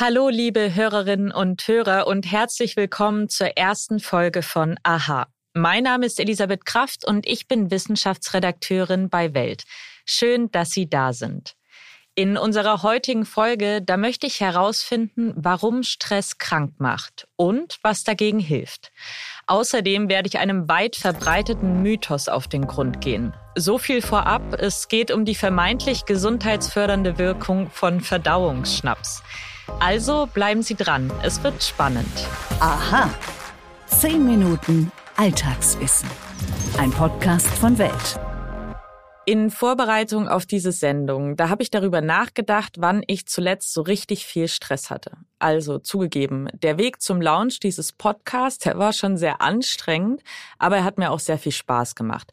Hallo, liebe Hörerinnen und Hörer und herzlich willkommen zur ersten Folge von Aha. Mein Name ist Elisabeth Kraft und ich bin Wissenschaftsredakteurin bei Welt. Schön, dass Sie da sind. In unserer heutigen Folge, da möchte ich herausfinden, warum Stress krank macht und was dagegen hilft. Außerdem werde ich einem weit verbreiteten Mythos auf den Grund gehen. So viel vorab, es geht um die vermeintlich gesundheitsfördernde Wirkung von Verdauungsschnaps. Also bleiben Sie dran, es wird spannend. Aha. Zehn Minuten Alltagswissen. Ein Podcast von Welt. In Vorbereitung auf diese Sendung, da habe ich darüber nachgedacht, wann ich zuletzt so richtig viel Stress hatte. Also zugegeben, der Weg zum Launch dieses Podcasts, der war schon sehr anstrengend, aber er hat mir auch sehr viel Spaß gemacht.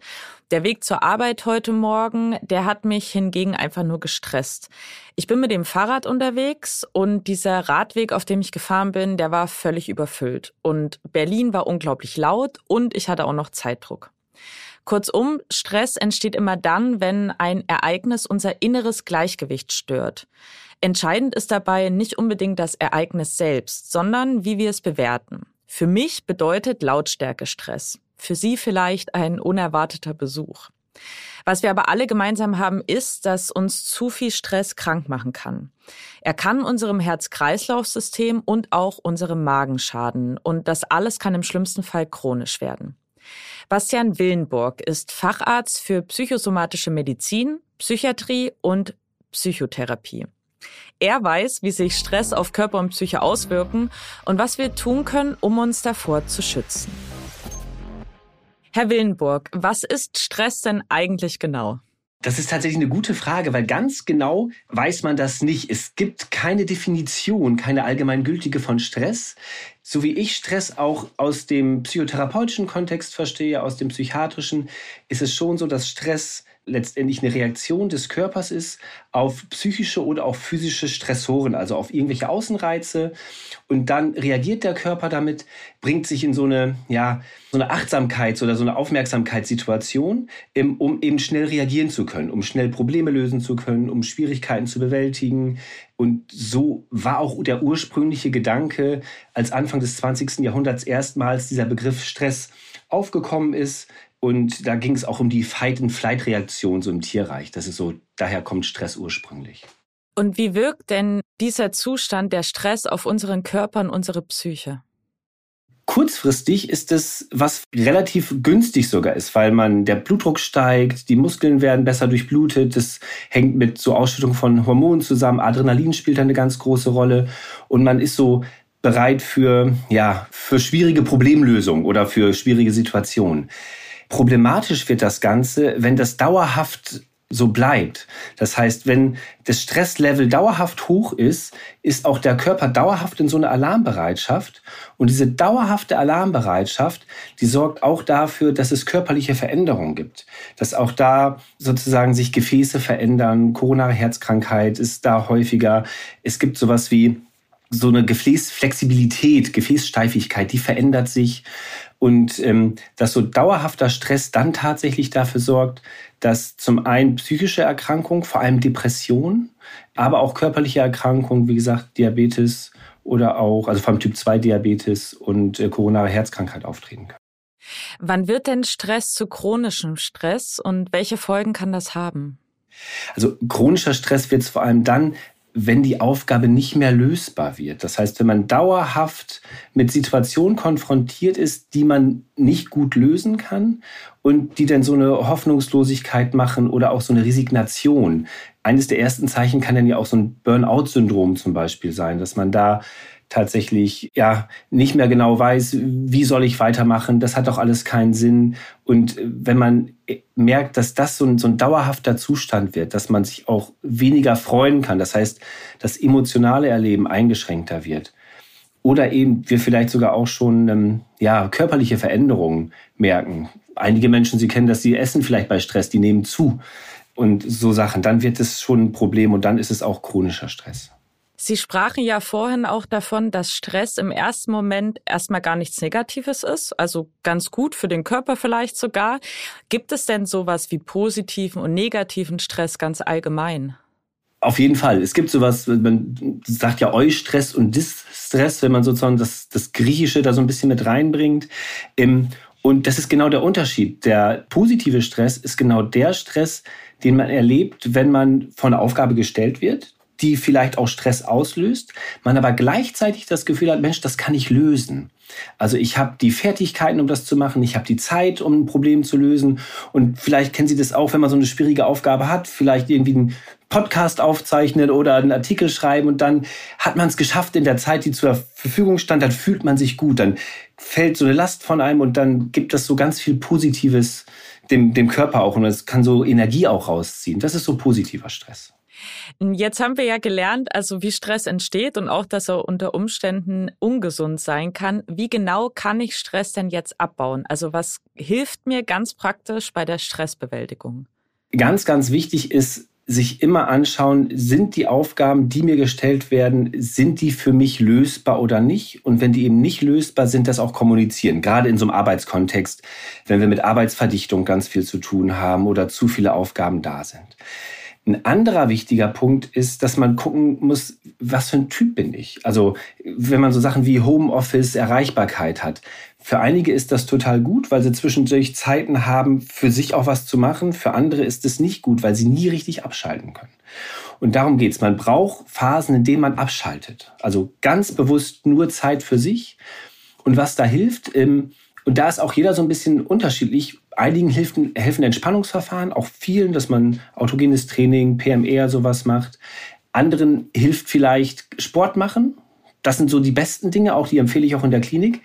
Der Weg zur Arbeit heute Morgen, der hat mich hingegen einfach nur gestresst. Ich bin mit dem Fahrrad unterwegs und dieser Radweg, auf dem ich gefahren bin, der war völlig überfüllt. Und Berlin war unglaublich laut und ich hatte auch noch Zeitdruck. Kurzum, Stress entsteht immer dann, wenn ein Ereignis unser inneres Gleichgewicht stört. Entscheidend ist dabei nicht unbedingt das Ereignis selbst, sondern wie wir es bewerten. Für mich bedeutet Lautstärke Stress. Für Sie vielleicht ein unerwarteter Besuch. Was wir aber alle gemeinsam haben, ist, dass uns zu viel Stress krank machen kann. Er kann unserem Herz-Kreislauf-System und auch unserem Magen schaden. Und das alles kann im schlimmsten Fall chronisch werden. Bastian Willenburg ist Facharzt für psychosomatische Medizin, Psychiatrie und Psychotherapie. Er weiß, wie sich Stress auf Körper und Psyche auswirken und was wir tun können, um uns davor zu schützen. Herr Willenburg, was ist Stress denn eigentlich genau? Das ist tatsächlich eine gute Frage, weil ganz genau weiß man das nicht. Es gibt keine Definition, keine allgemeingültige von Stress. So wie ich Stress auch aus dem psychotherapeutischen Kontext verstehe, aus dem psychiatrischen, ist es schon so, dass Stress letztendlich eine Reaktion des Körpers ist auf psychische oder auch physische Stressoren, also auf irgendwelche Außenreize. Und dann reagiert der Körper damit, bringt sich in so eine, ja, so eine Achtsamkeits- oder so eine Aufmerksamkeitssituation, um eben schnell reagieren zu können, um schnell Probleme lösen zu können, um Schwierigkeiten zu bewältigen. Und so war auch der ursprüngliche Gedanke, als Anfang des 20. Jahrhunderts erstmals dieser Begriff Stress aufgekommen ist, und da ging es auch um die Fight-and-Flight-Reaktion so im Tierreich. Das ist so, daher kommt Stress ursprünglich. Und wie wirkt denn dieser Zustand der Stress auf unseren Körper und unsere Psyche? Kurzfristig ist es, was relativ günstig sogar ist, weil man der Blutdruck steigt, die Muskeln werden besser durchblutet, das hängt mit so Ausschüttung von Hormonen zusammen, Adrenalin spielt eine ganz große Rolle und man ist so bereit für, ja, für schwierige Problemlösungen oder für schwierige Situationen. Problematisch wird das Ganze, wenn das dauerhaft so bleibt. Das heißt, wenn das Stresslevel dauerhaft hoch ist, ist auch der Körper dauerhaft in so einer Alarmbereitschaft. Und diese dauerhafte Alarmbereitschaft, die sorgt auch dafür, dass es körperliche Veränderungen gibt. Dass auch da sozusagen sich Gefäße verändern. Koronare Herzkrankheit ist da häufiger. Es gibt sowas wie so eine Gefäßflexibilität, Gefäßsteifigkeit, die verändert sich. Und ähm, dass so dauerhafter Stress dann tatsächlich dafür sorgt, dass zum einen psychische Erkrankungen, vor allem Depression, aber auch körperliche Erkrankungen, wie gesagt, Diabetes oder auch, also vor allem Typ 2 Diabetes und äh, koronare Herzkrankheit auftreten können. Wann wird denn Stress zu chronischem Stress und welche Folgen kann das haben? Also chronischer Stress wird es vor allem dann, wenn die Aufgabe nicht mehr lösbar wird. Das heißt, wenn man dauerhaft mit Situationen konfrontiert ist, die man nicht gut lösen kann und die dann so eine Hoffnungslosigkeit machen oder auch so eine Resignation. Eines der ersten Zeichen kann dann ja auch so ein Burnout-Syndrom zum Beispiel sein, dass man da tatsächlich ja nicht mehr genau weiß, wie soll ich weitermachen, das hat doch alles keinen Sinn. Und wenn man merkt, dass das so ein, so ein dauerhafter Zustand wird, dass man sich auch weniger freuen kann, das heißt, das emotionale Erleben eingeschränkter wird. Oder eben wir vielleicht sogar auch schon ähm, ja, körperliche Veränderungen merken. Einige Menschen, Sie kennen das, sie essen vielleicht bei Stress, die nehmen zu und so Sachen. Dann wird es schon ein Problem und dann ist es auch chronischer Stress. Sie sprachen ja vorhin auch davon, dass Stress im ersten Moment erstmal gar nichts Negatives ist, also ganz gut für den Körper vielleicht sogar. Gibt es denn sowas wie positiven und negativen Stress ganz allgemein? Auf jeden Fall. Es gibt sowas, man sagt ja Eustress und Distress, wenn man sozusagen das, das Griechische da so ein bisschen mit reinbringt. Und das ist genau der Unterschied. Der positive Stress ist genau der Stress, den man erlebt, wenn man vor eine Aufgabe gestellt wird, die vielleicht auch Stress auslöst, man aber gleichzeitig das Gefühl hat, Mensch, das kann ich lösen. Also ich habe die Fertigkeiten, um das zu machen, ich habe die Zeit, um ein Problem zu lösen. Und vielleicht kennen Sie das auch, wenn man so eine schwierige Aufgabe hat, vielleicht irgendwie einen Podcast aufzeichnen oder einen Artikel schreiben und dann hat man es geschafft in der Zeit, die zur Verfügung stand, dann fühlt man sich gut, dann fällt so eine Last von einem und dann gibt das so ganz viel Positives dem, dem Körper auch und es kann so Energie auch rausziehen. Das ist so positiver Stress. Jetzt haben wir ja gelernt, also wie Stress entsteht und auch, dass er unter Umständen ungesund sein kann. Wie genau kann ich Stress denn jetzt abbauen? Also was hilft mir ganz praktisch bei der Stressbewältigung? Ganz, ganz wichtig ist, sich immer anschauen, sind die Aufgaben, die mir gestellt werden, sind die für mich lösbar oder nicht? Und wenn die eben nicht lösbar sind, das auch kommunizieren. Gerade in so einem Arbeitskontext, wenn wir mit Arbeitsverdichtung ganz viel zu tun haben oder zu viele Aufgaben da sind. Ein anderer wichtiger Punkt ist, dass man gucken muss, was für ein Typ bin ich. Also wenn man so Sachen wie Homeoffice, Erreichbarkeit hat. Für einige ist das total gut, weil sie zwischendurch Zeiten haben, für sich auch was zu machen. Für andere ist es nicht gut, weil sie nie richtig abschalten können. Und darum geht's. Man braucht Phasen, in denen man abschaltet. Also ganz bewusst nur Zeit für sich. Und was da hilft, ähm, und da ist auch jeder so ein bisschen unterschiedlich. Einigen helfen, helfen Entspannungsverfahren, auch vielen, dass man autogenes Training, PMR, sowas macht. Anderen hilft vielleicht Sport machen. Das sind so die besten Dinge, auch die empfehle ich auch in der Klinik.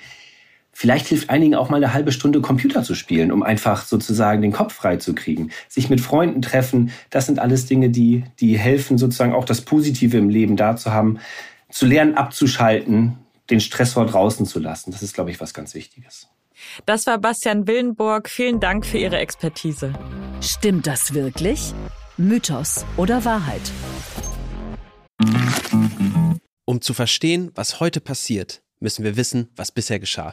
Vielleicht hilft einigen auch mal eine halbe Stunde Computer zu spielen, um einfach sozusagen den Kopf frei zu kriegen. Sich mit Freunden treffen, das sind alles Dinge, die, die helfen, sozusagen auch das Positive im Leben da zu haben, zu lernen, abzuschalten, den Stressor draußen zu lassen. Das ist, glaube ich, was ganz Wichtiges. Das war Bastian Willenburg. Vielen Dank für Ihre Expertise. Stimmt das wirklich? Mythos oder Wahrheit? Um zu verstehen, was heute passiert, müssen wir wissen, was bisher geschah.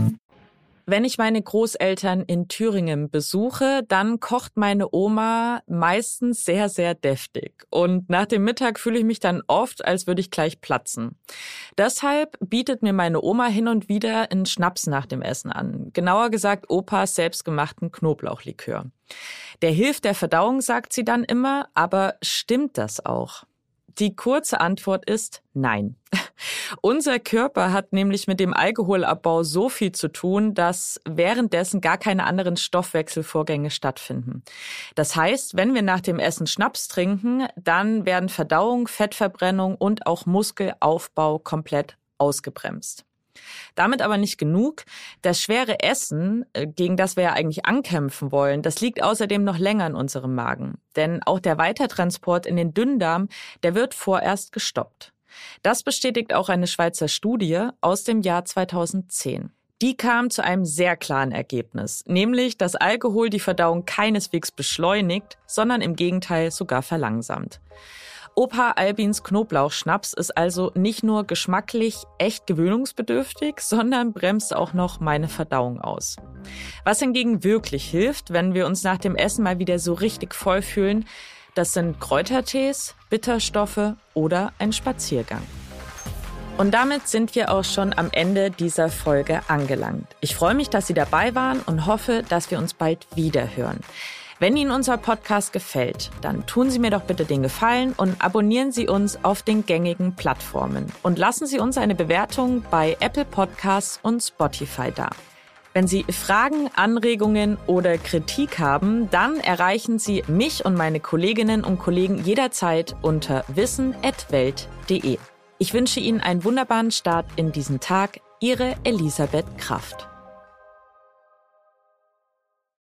Wenn ich meine Großeltern in Thüringen besuche, dann kocht meine Oma meistens sehr, sehr deftig. Und nach dem Mittag fühle ich mich dann oft, als würde ich gleich platzen. Deshalb bietet mir meine Oma hin und wieder einen Schnaps nach dem Essen an. Genauer gesagt Opas selbstgemachten Knoblauchlikör. Der hilft der Verdauung, sagt sie dann immer, aber stimmt das auch? Die kurze Antwort ist nein. Unser Körper hat nämlich mit dem Alkoholabbau so viel zu tun, dass währenddessen gar keine anderen Stoffwechselvorgänge stattfinden. Das heißt, wenn wir nach dem Essen Schnaps trinken, dann werden Verdauung, Fettverbrennung und auch Muskelaufbau komplett ausgebremst. Damit aber nicht genug. Das schwere Essen, äh, gegen das wir ja eigentlich ankämpfen wollen, das liegt außerdem noch länger in unserem Magen. Denn auch der Weitertransport in den Dünndarm, der wird vorerst gestoppt. Das bestätigt auch eine Schweizer Studie aus dem Jahr 2010. Die kam zu einem sehr klaren Ergebnis, nämlich, dass Alkohol die Verdauung keineswegs beschleunigt, sondern im Gegenteil sogar verlangsamt. Opa Albins Knoblauchschnaps ist also nicht nur geschmacklich echt gewöhnungsbedürftig, sondern bremst auch noch meine Verdauung aus. Was hingegen wirklich hilft, wenn wir uns nach dem Essen mal wieder so richtig voll fühlen, das sind Kräutertees, Bitterstoffe oder ein Spaziergang. Und damit sind wir auch schon am Ende dieser Folge angelangt. Ich freue mich, dass Sie dabei waren und hoffe, dass wir uns bald wieder hören. Wenn Ihnen unser Podcast gefällt, dann tun Sie mir doch bitte den Gefallen und abonnieren Sie uns auf den gängigen Plattformen und lassen Sie uns eine Bewertung bei Apple Podcasts und Spotify da. Wenn Sie Fragen, Anregungen oder Kritik haben, dann erreichen Sie mich und meine Kolleginnen und Kollegen jederzeit unter wissen.welt.de. Ich wünsche Ihnen einen wunderbaren Start in diesen Tag. Ihre Elisabeth Kraft.